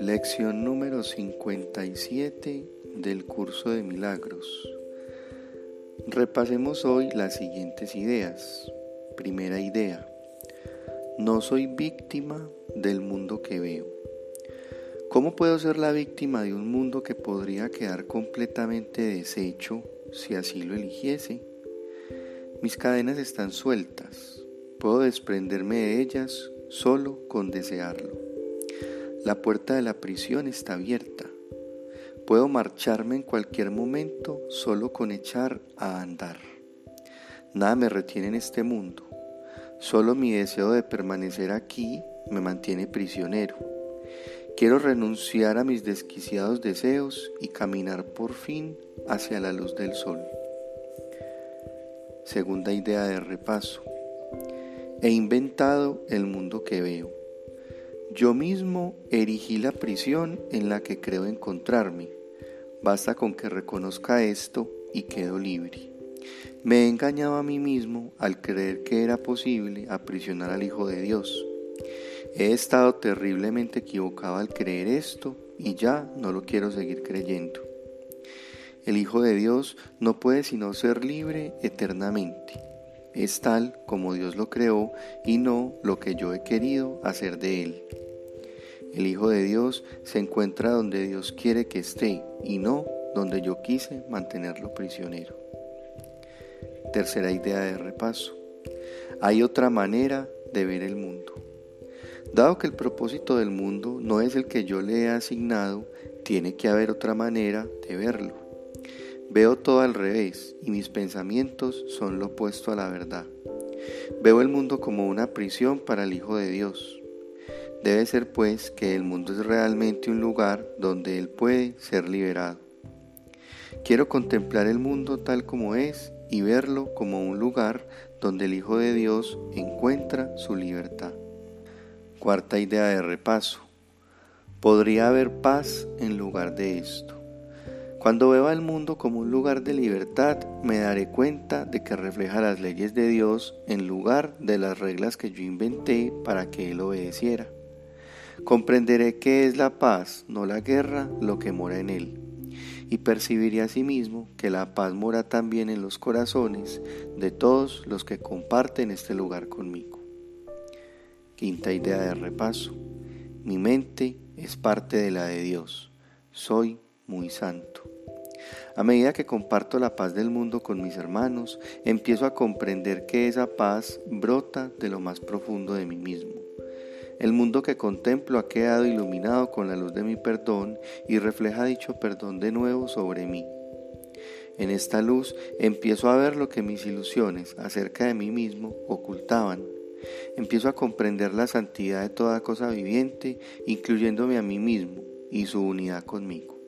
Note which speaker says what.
Speaker 1: Lección número 57 del curso de milagros. Repasemos hoy las siguientes ideas. Primera idea. No soy víctima del mundo que veo. ¿Cómo puedo ser la víctima de un mundo que podría quedar completamente deshecho si así lo eligiese? Mis cadenas están sueltas. Puedo desprenderme de ellas solo con desearlo. La puerta de la prisión está abierta. Puedo marcharme en cualquier momento solo con echar a andar. Nada me retiene en este mundo. Solo mi deseo de permanecer aquí me mantiene prisionero. Quiero renunciar a mis desquiciados deseos y caminar por fin hacia la luz del sol. Segunda idea de repaso. He inventado el mundo que veo. Yo mismo erigí la prisión en la que creo encontrarme. Basta con que reconozca esto y quedo libre. Me he engañado a mí mismo al creer que era posible aprisionar al Hijo de Dios. He estado terriblemente equivocado al creer esto y ya no lo quiero seguir creyendo. El Hijo de Dios no puede sino ser libre eternamente es tal como Dios lo creó y no lo que yo he querido hacer de él. El Hijo de Dios se encuentra donde Dios quiere que esté y no donde yo quise mantenerlo prisionero. Tercera idea de repaso. Hay otra manera de ver el mundo. Dado que el propósito del mundo no es el que yo le he asignado, tiene que haber otra manera de verlo. Veo todo al revés y mis pensamientos son lo opuesto a la verdad. Veo el mundo como una prisión para el Hijo de Dios. Debe ser pues que el mundo es realmente un lugar donde Él puede ser liberado. Quiero contemplar el mundo tal como es y verlo como un lugar donde el Hijo de Dios encuentra su libertad. Cuarta idea de repaso. Podría haber paz en lugar de esto. Cuando veo al mundo como un lugar de libertad, me daré cuenta de que refleja las leyes de Dios en lugar de las reglas que yo inventé para que Él obedeciera. Comprenderé que es la paz, no la guerra, lo que mora en Él. Y percibiré asimismo que la paz mora también en los corazones de todos los que comparten este lugar conmigo. Quinta idea de repaso. Mi mente es parte de la de Dios. Soy muy santo. A medida que comparto la paz del mundo con mis hermanos, empiezo a comprender que esa paz brota de lo más profundo de mí mismo. El mundo que contemplo ha quedado iluminado con la luz de mi perdón y refleja dicho perdón de nuevo sobre mí. En esta luz empiezo a ver lo que mis ilusiones acerca de mí mismo ocultaban. Empiezo a comprender la santidad de toda cosa viviente, incluyéndome a mí mismo y su unidad conmigo.